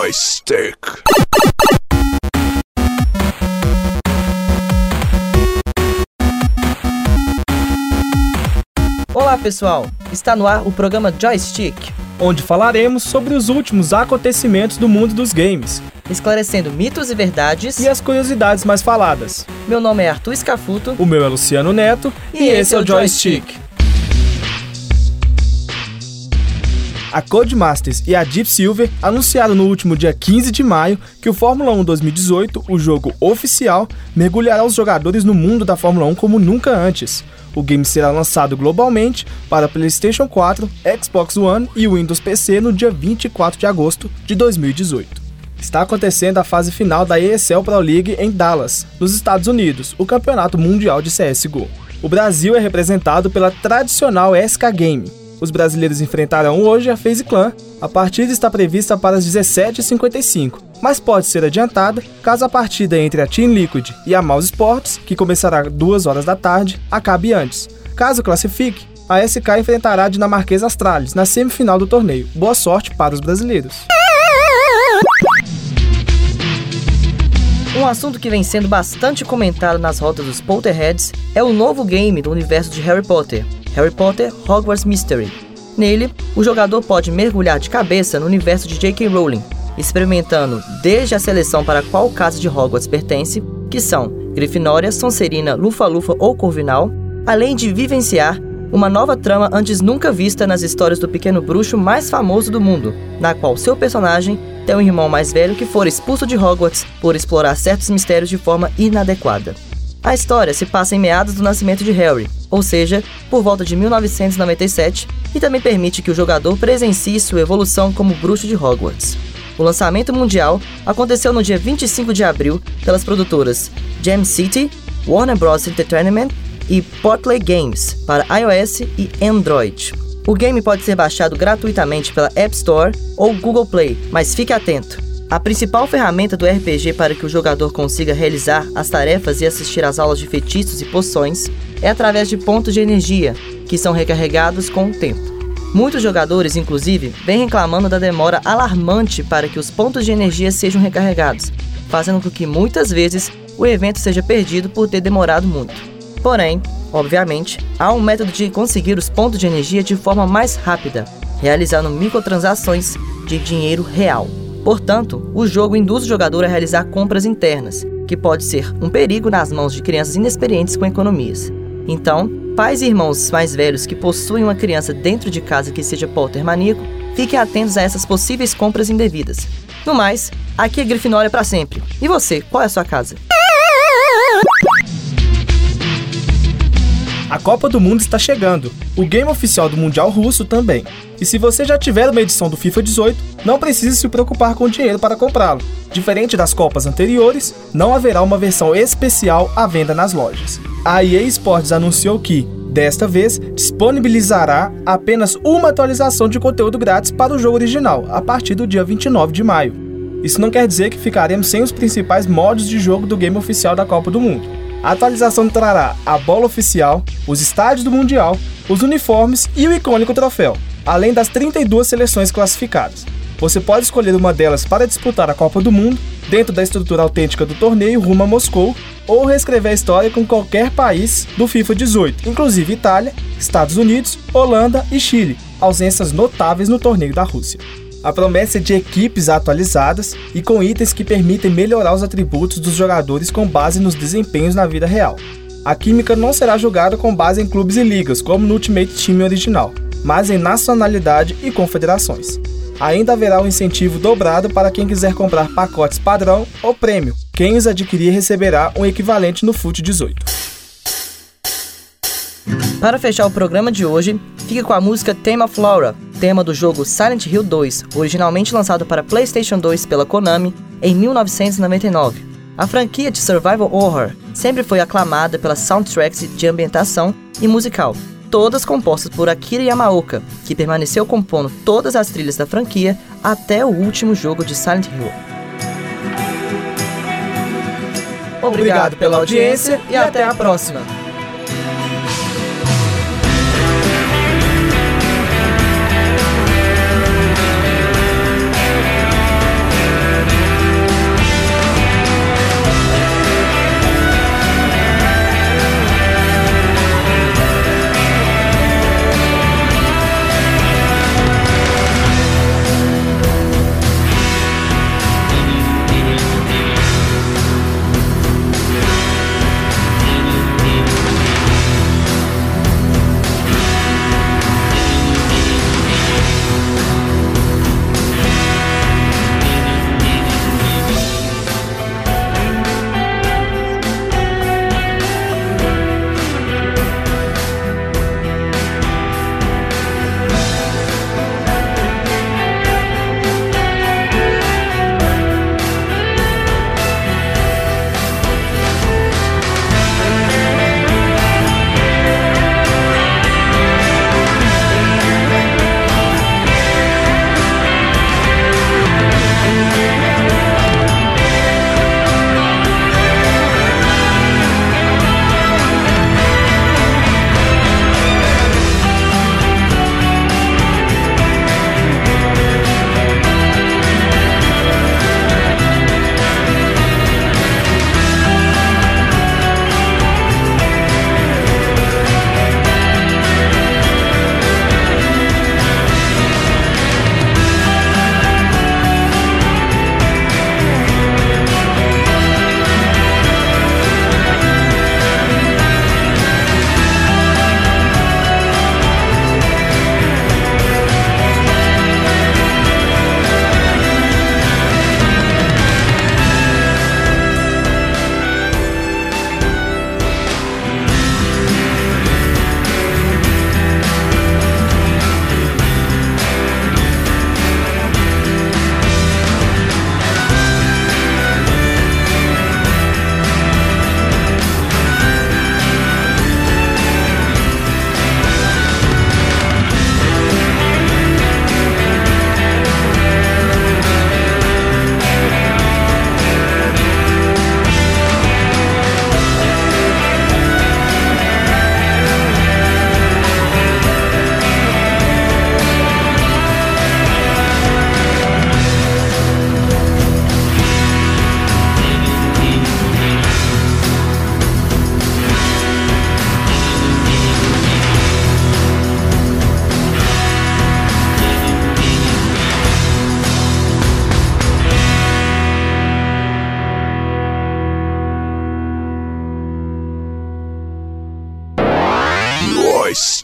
Joystick. Olá pessoal, está no ar o programa Joystick, onde falaremos sobre os últimos acontecimentos do mundo dos games esclarecendo mitos e verdades e as curiosidades mais faladas. Meu nome é Arthur Escafuto. O meu é Luciano Neto. E, e esse é o Joystick. A Codemasters e a Deep Silver anunciaram no último dia 15 de maio que o Fórmula 1 2018, o jogo oficial, mergulhará os jogadores no mundo da Fórmula 1 como nunca antes. O game será lançado globalmente para PlayStation 4, Xbox One e Windows PC no dia 24 de agosto de 2018. Está acontecendo a fase final da ESL Pro League em Dallas, nos Estados Unidos, o campeonato mundial de CSGO. O Brasil é representado pela tradicional SK Game, os brasileiros enfrentarão hoje a FaZe Clan. A partida está prevista para as 17h55, mas pode ser adiantada caso a partida entre a Team Liquid e a Mouse Sports, que começará 2 horas da tarde, acabe antes. Caso classifique, a SK enfrentará a dinamarquesa Astralis na semifinal do torneio. Boa sorte para os brasileiros. Um assunto que vem sendo bastante comentado nas rotas dos Potterheads é o novo game do universo de Harry Potter, Harry Potter Hogwarts Mystery. Nele, o jogador pode mergulhar de cabeça no universo de J.K. Rowling, experimentando desde a seleção para qual casa de Hogwarts pertence, que são Grifinória, Sonserina, Lufa-Lufa ou Corvinal, além de vivenciar uma nova trama antes nunca vista nas histórias do pequeno bruxo mais famoso do mundo, na qual seu personagem tem um irmão mais velho que for expulso de Hogwarts por explorar certos mistérios de forma inadequada. A história se passa em meados do nascimento de Harry, ou seja, por volta de 1997, e também permite que o jogador presencie sua evolução como bruxo de Hogwarts. O lançamento mundial aconteceu no dia 25 de abril pelas produtoras Jam City, Warner Bros. Entertainment e Portley Games para iOS e Android. O game pode ser baixado gratuitamente pela App Store ou Google Play, mas fique atento. A principal ferramenta do RPG para que o jogador consiga realizar as tarefas e assistir às aulas de feitiços e poções é através de pontos de energia, que são recarregados com o tempo. Muitos jogadores, inclusive, vêm reclamando da demora alarmante para que os pontos de energia sejam recarregados, fazendo com que muitas vezes o evento seja perdido por ter demorado muito. Porém, obviamente, há um método de conseguir os pontos de energia de forma mais rápida, realizando microtransações de dinheiro real. Portanto, o jogo induz o jogador a realizar compras internas, que pode ser um perigo nas mãos de crianças inexperientes com economias. Então, pais e irmãos mais velhos que possuem uma criança dentro de casa que seja Potter maníaco, fiquem atentos a essas possíveis compras indevidas. No mais, aqui é Grifinória para sempre. E você, qual é a sua casa? Copa do Mundo está chegando. O game oficial do Mundial Russo também. E se você já tiver uma edição do FIFA 18, não precisa se preocupar com dinheiro para comprá-lo. Diferente das Copas anteriores, não haverá uma versão especial à venda nas lojas. A EA Sports anunciou que, desta vez, disponibilizará apenas uma atualização de conteúdo grátis para o jogo original, a partir do dia 29 de maio. Isso não quer dizer que ficaremos sem os principais modos de jogo do game oficial da Copa do Mundo. A atualização trará a bola oficial, os estádios do Mundial, os uniformes e o icônico troféu, além das 32 seleções classificadas. Você pode escolher uma delas para disputar a Copa do Mundo, dentro da estrutura autêntica do torneio rumo a Moscou, ou reescrever a história com qualquer país do FIFA 18, inclusive Itália, Estados Unidos, Holanda e Chile, ausências notáveis no torneio da Rússia. A promessa é de equipes atualizadas e com itens que permitem melhorar os atributos dos jogadores com base nos desempenhos na vida real. A química não será julgada com base em clubes e ligas, como no Ultimate Team original, mas em nacionalidade e confederações. Ainda haverá um incentivo dobrado para quem quiser comprar pacotes padrão ou prêmio. Quem os adquirir receberá um equivalente no FUT 18. Para fechar o programa de hoje, fica com a música Theme of Laura, tema do jogo Silent Hill 2, originalmente lançado para PlayStation 2 pela Konami em 1999. A franquia de survival horror sempre foi aclamada pelas soundtracks de ambientação e musical, todas compostas por Akira Yamaoka, que permaneceu compondo todas as trilhas da franquia até o último jogo de Silent Hill. Obrigado pela audiência e até a próxima!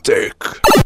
mistake.